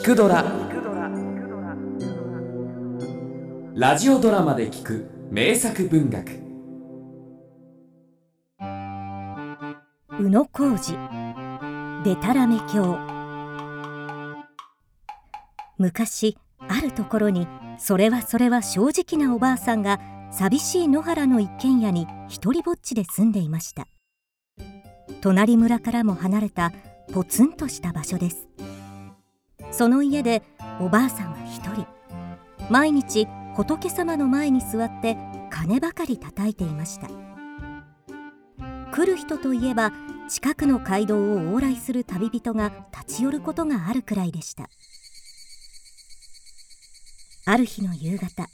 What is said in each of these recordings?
聞くドラ」ラジオドラマで聞く名作文学。宇野浩二。でたらめ教昔あるところにそれはそれは正直なおばあさんが寂しい野原の一軒家に一りぼっちで住んでいました。隣村からも離れたポツンとした場所です。その家でおばあさんは一人。毎日仏様の前に座って鐘ばかり叩いていました。来る人といえば近くの街道を往来する旅人が立ち寄ることがあるくらいでした。ある日の夕方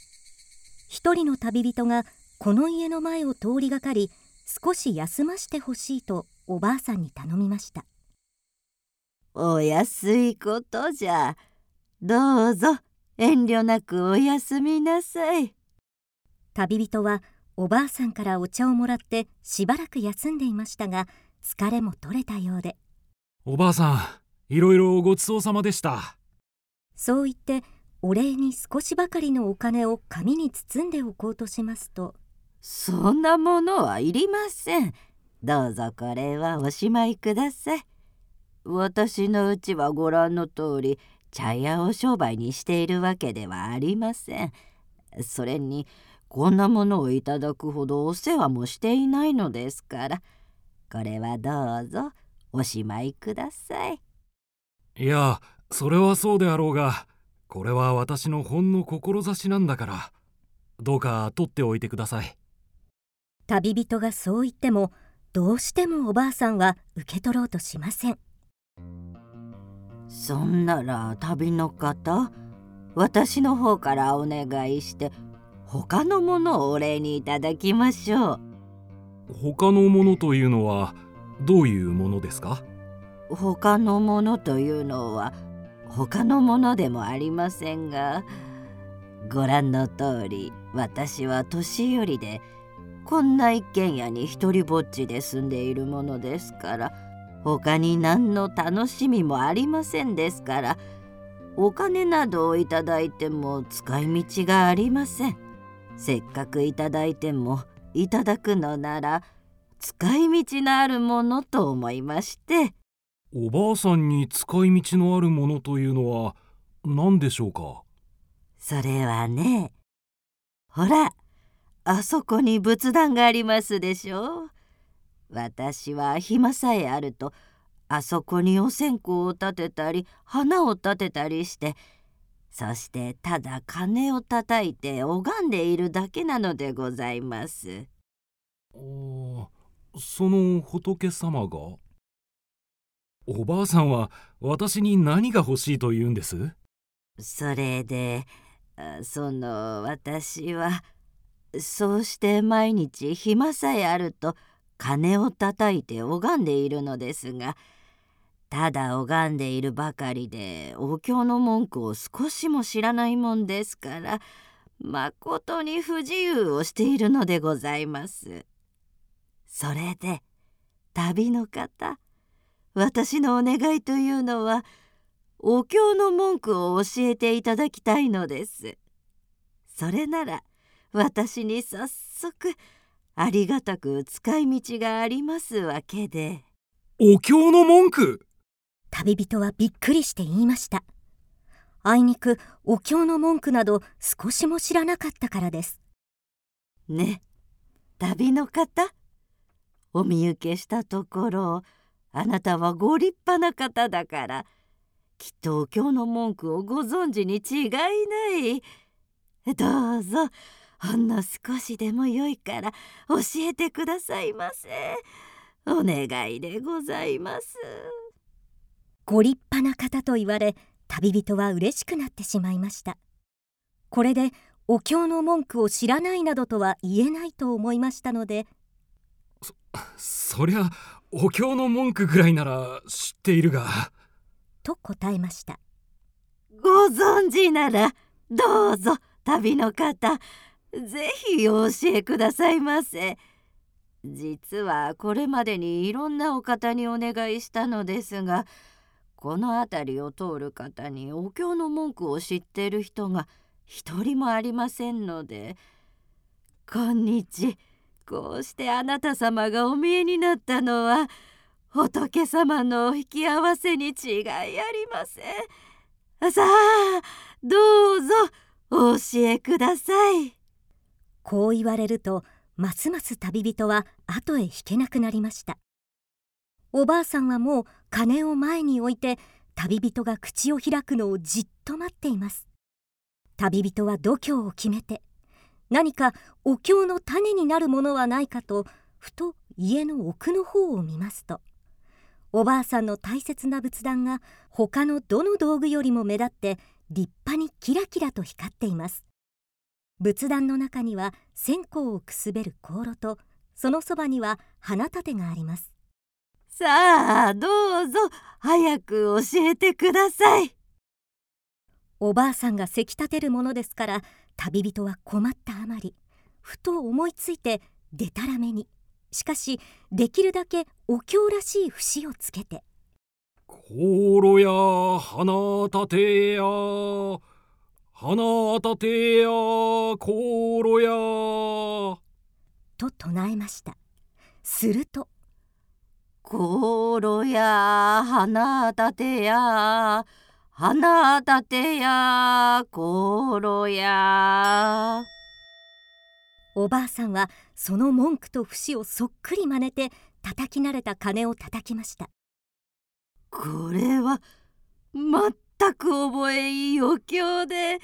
一人の旅人がこの家の前を通りがかり少し休ましてほしいとおばあさんに頼みました。お安いことじゃ。どうぞ遠慮なくお休みなさい。旅人はおばあさんからお茶をもらってしばらく休んでいましたが疲れも取れたようで。おばあさんいろいろごちそうさまでした。そう言ってお礼に少しばかりのお金を紙に包んでおこうとしますと。そんなものはいりません。どうぞこれはおしまいください私のうちはご覧の通り茶屋を商売にしているわけではありません。それにこんなものをいただくほどお世話もしていないのですから。これはどうぞおしまいください。いやそれはそうであろうがこれは私のほんの志なんだから。どうか取っておいてください。旅人がそう言ってもどうしてもおばあさんは受け取ろうとしませんそんなら旅の方私の方からお願いして他のものをお礼にいただきましょう。他のものというのはどういうものですか？他のものというのは他のものでもありませんがご覧の通り私は年寄りでこんな一軒家に一りぼっちで住んでいるものですから他に何の楽しみもありませんですからお金などをいただいても使い道がありません。せっかくいただいてもいただくのなら使い道のあるものと思いまして。おばあさんに使い道のあるものというのは何でしょうか？それはねほらあそこに仏壇がありますでしょう私は暇さえあるとあそこにお線香を立てたり花を立てたりしてそしてただ鐘を叩いて拝んでいるだけなのでございます。その仏様が？おばあさんは私に何が欲しいと言うんです？それでその私はそうして毎日暇さえあると鐘を叩いて拝んでいるのですがただ拝んでいるばかりでお経の文句を少しも知らないもんですからまことに不自由をしているのでございます。それで旅の方私のお願いというのはお経の文句を教えていただきたいのです。それなら私に早速ありがたく使い道がありますわけで。お経の文句？旅人はびっくりして言いました。あいにくお経の文句など少しも知らなかったからです。ね旅の方？お見受けしたところあなたはご立派な方だからきっとお経の文句をご存知に違いない。どうぞほんの少しでもよいから教えてくださいませ。お願いでございます。ご立派な方と言われ旅人は嬉しくなってしまいました。これでお経の文句を知らないなどとは言えないと思いましたのでそそりゃお経の文句ぐらいなら知っているが。と答えました。ご存知ならどうぞ旅の方ぜひお教えくださいませ実はこれまでにいろんなお方にお願いしたのですがこの辺りを通る方にお経の文句を知っている人が一人もありませんので「今日こうしてあなた様がお見えになったのは仏様のお引き合わせに違いありません。さあどうぞお教えください。こう言われるとますます旅人は後へ引けなくなりました。おばあさんはもう鐘を前に置いて旅人が口を開くのをじっと待っています。旅人は度胸を決めて何かお経の種になるものはないかとふと家の奥の方を見ますとおばあさんの大切な仏壇が他のどの道具よりも目立って立派にキラキラと光っています。仏壇の中には線香をくすべる香炉とそのそばには花立てがあります。さあどうぞ早く教えてください。おばあさんがせき立てるものですから旅人は困ったあまりふと思いついてでたらめに。しかしできるだけお経らしい節をつけて「香炉や花立てや花立てや香炉や」と唱えました。すると「香炉や花立てや。花立てや香炉や」おばあさんはその文句と節をそっくり真似て叩き慣れた鐘を叩きました。これは全く覚えいいお経で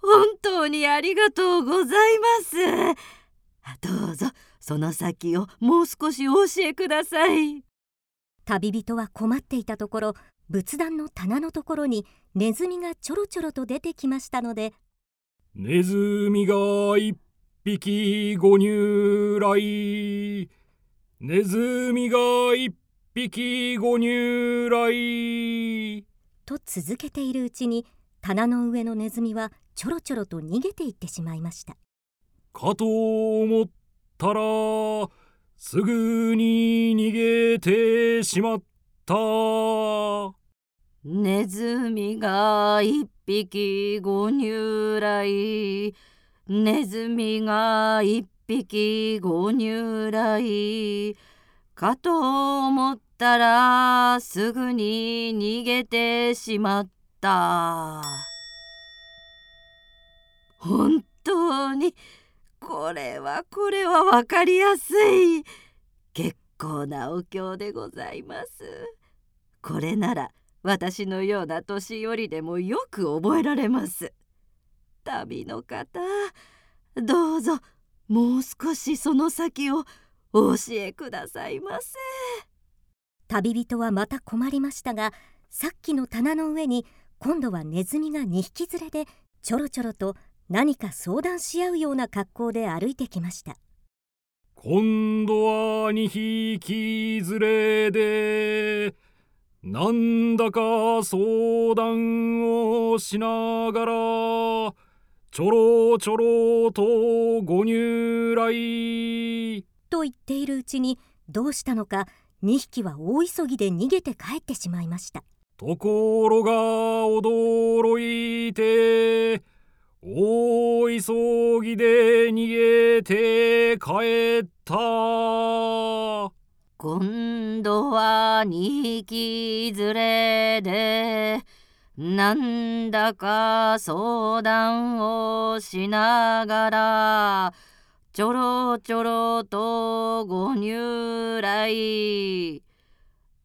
本当にありがとうございます。どうぞその先をもう少しお教えください。旅人は困っていたところ仏壇の棚のところにネズミがちょろちょろと出てきましたので「ネズミが一匹ご入来」「ネズミが一匹ご入来」と続けているうちに棚の上のネズミはちょろちょろと逃げていってしまいました。かと思ったらすぐに逃げてしまった。ネズミが一匹ご入来。ネズミが一匹ご入来。かと思ったたらすぐに逃げてしまった。本当に。これはこれはわかりやすい。結構なお経でございます。これなら私のような年寄りでもよく覚えられます。旅の方どうぞもう少しその先をお教えくださいませ。旅人はまた困りましたがさっきの棚の上に今度はネズミが2匹連れでちょろちょろと何か相談し合うような格好で歩いてきました。今度は2匹連れでなんだか相談をしながらちょろちょろとご入来。と言っているうちにどうしたのか2匹は大急ぎで逃げて帰ってしまいました。ところが驚いて大急ぎで逃げて帰った。今度は2匹連れでなんだか相談をしながらちょろちょろとご入来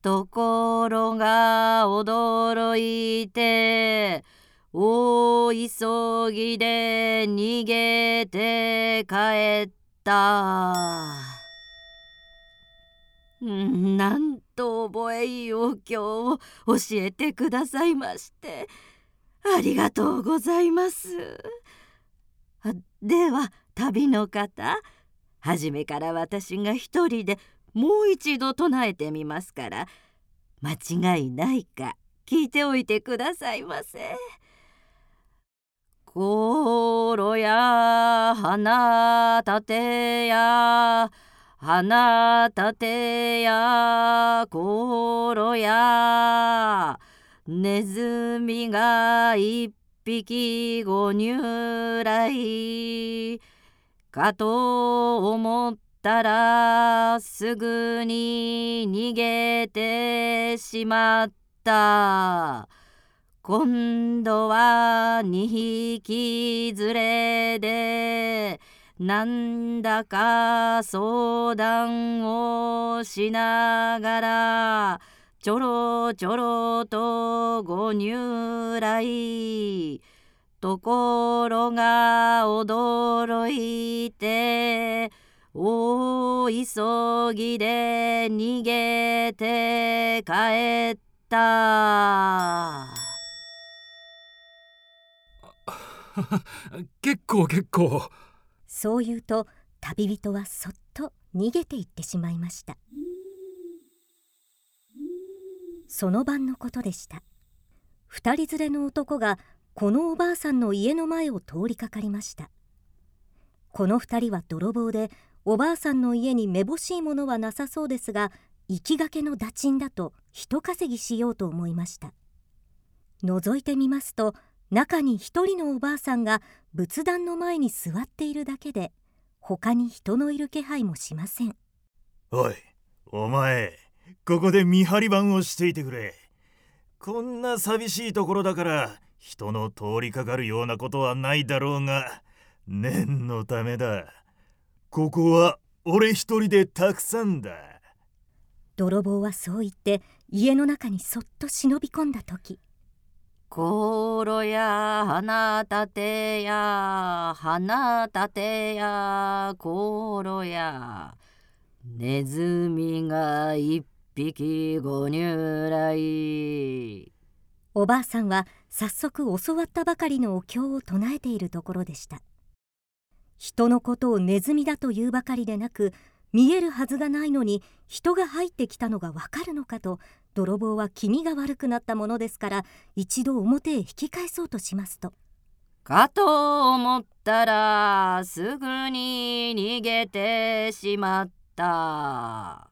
ところが驚いて大急ぎで逃げて帰った。なんと覚えいいお経を教えてくださいましてありがとうございますでは旅の方初めから私が一人でもう一度唱えてみますから間違いないか聞いておいてくださいませ。香炉や花立てや花立てや香炉やネズミが一匹ご入来かと思ったらすぐに逃げてしまった。今度は2匹連れでなんだか相談をしながらちょろちょろとご入来。ところが驚いて大急ぎで逃げて帰った。結構結構。そう言うと旅人はそっと逃げていってしまいました。その晩のことでした。二人連れの男がこのおばあさんの家の前を通りかかりました。この二人は泥棒でおばあさんの家にめぼしいものはなさそうですが行きがけのダチンだと人稼ぎしようと思いました。覗いてみますと中に一人のおばあさんが仏壇の前に座っているだけで他に人のいる気配もしません。おいお前ここで見張り番をしていてくれ。こんな寂しいところだから人の通りかかるようなことはないだろうが念のためだ。ここは俺一人でたくさんだ。泥棒はそう言って家の中にそっと忍び込んだ時ころや花立てや花立てやころやネズミが一匹ご入来おばあさんは早速教わったばかりのお経を唱えているところでした。人のことをネズミだというばかりでなく見えるはずがないのに人が入ってきたのがわかるのかと泥棒は気味が悪くなったものですから一度表へ引き返そうとしますと。かと思ったらすぐに逃げてしまった。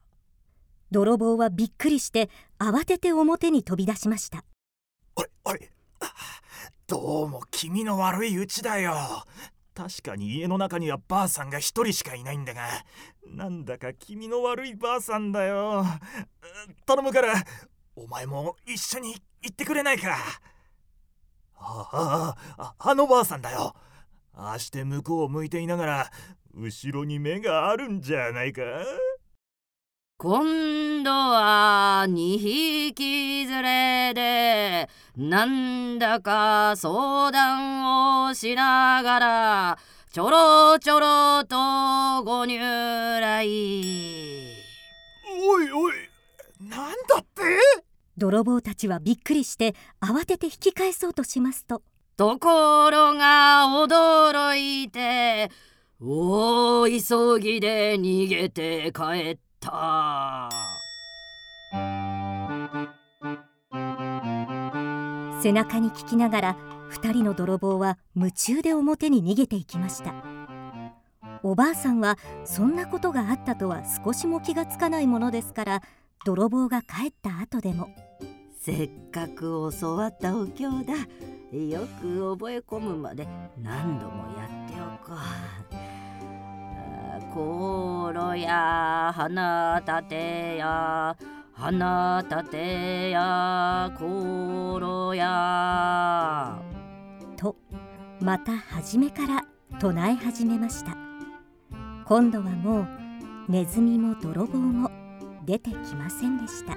泥棒はびっくりして慌てて表に飛び出しましたおいおいどうも気味の悪いうちだよ。確かに家の中にはばあさんが一人しかいないんだが。なんだか気味の悪いばあさんだよ。頼むからお前も一緒に行ってくれないか。あああのばあさんだよ。ああして向こうを向いていながら後ろに目があるんじゃないか。今度は2匹連れでなんだか相談をしながらちょろちょろとご入来。おいおいなんだって？泥棒たちはびっくりして慌てて引き返そうとしますと。ところが驚いて大急ぎで逃げて帰った背中に聞きながら2人の泥棒は夢中で表に逃げていきました。おばあさんはそんなことがあったとは少しも気がつかないものですから泥棒が帰った後でも。せっかく教わったお経だ。よく覚え込むまで何度もやっておこう。ころや花立てや花立てやころや。とまた初めから唱え始めました。今度はもうネズミも泥棒も出てきませんでした。